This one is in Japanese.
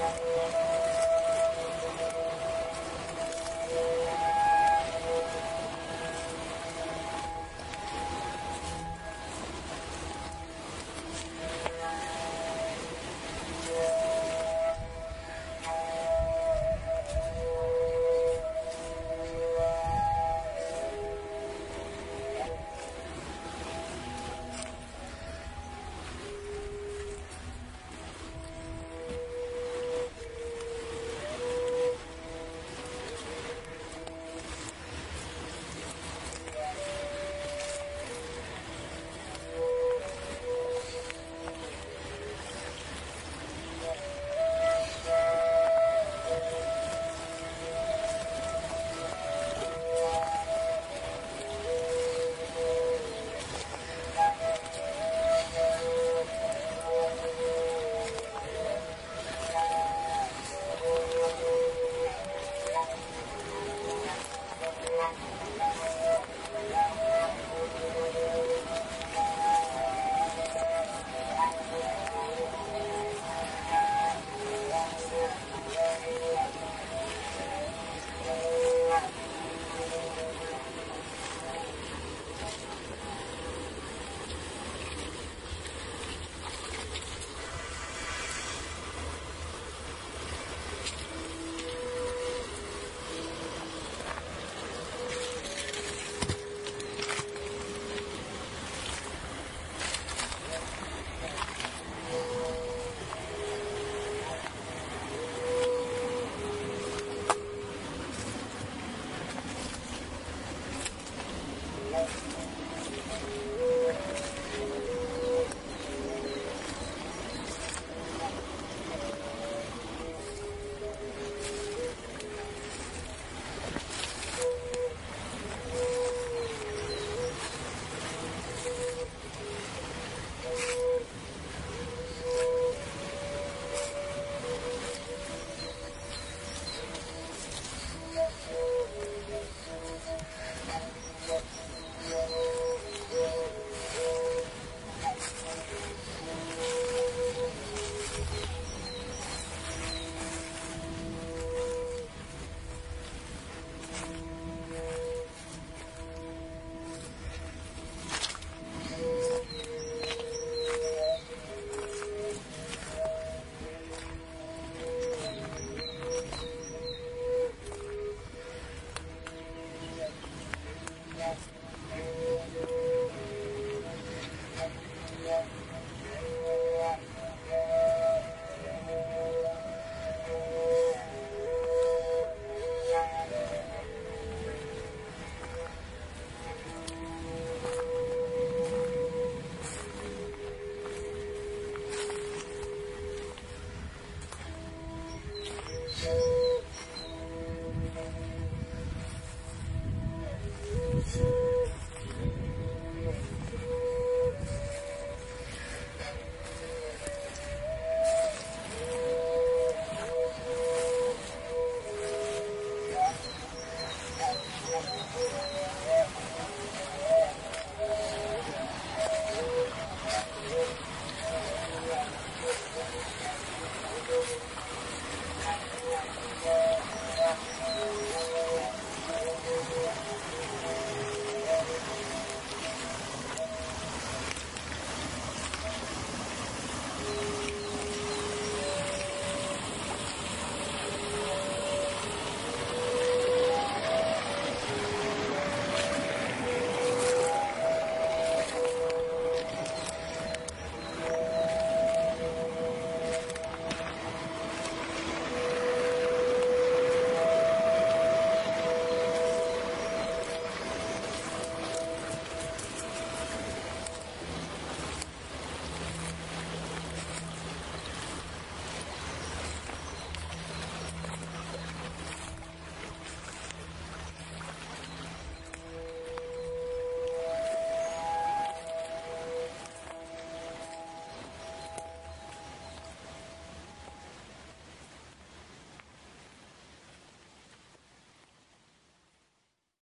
ハハハハ!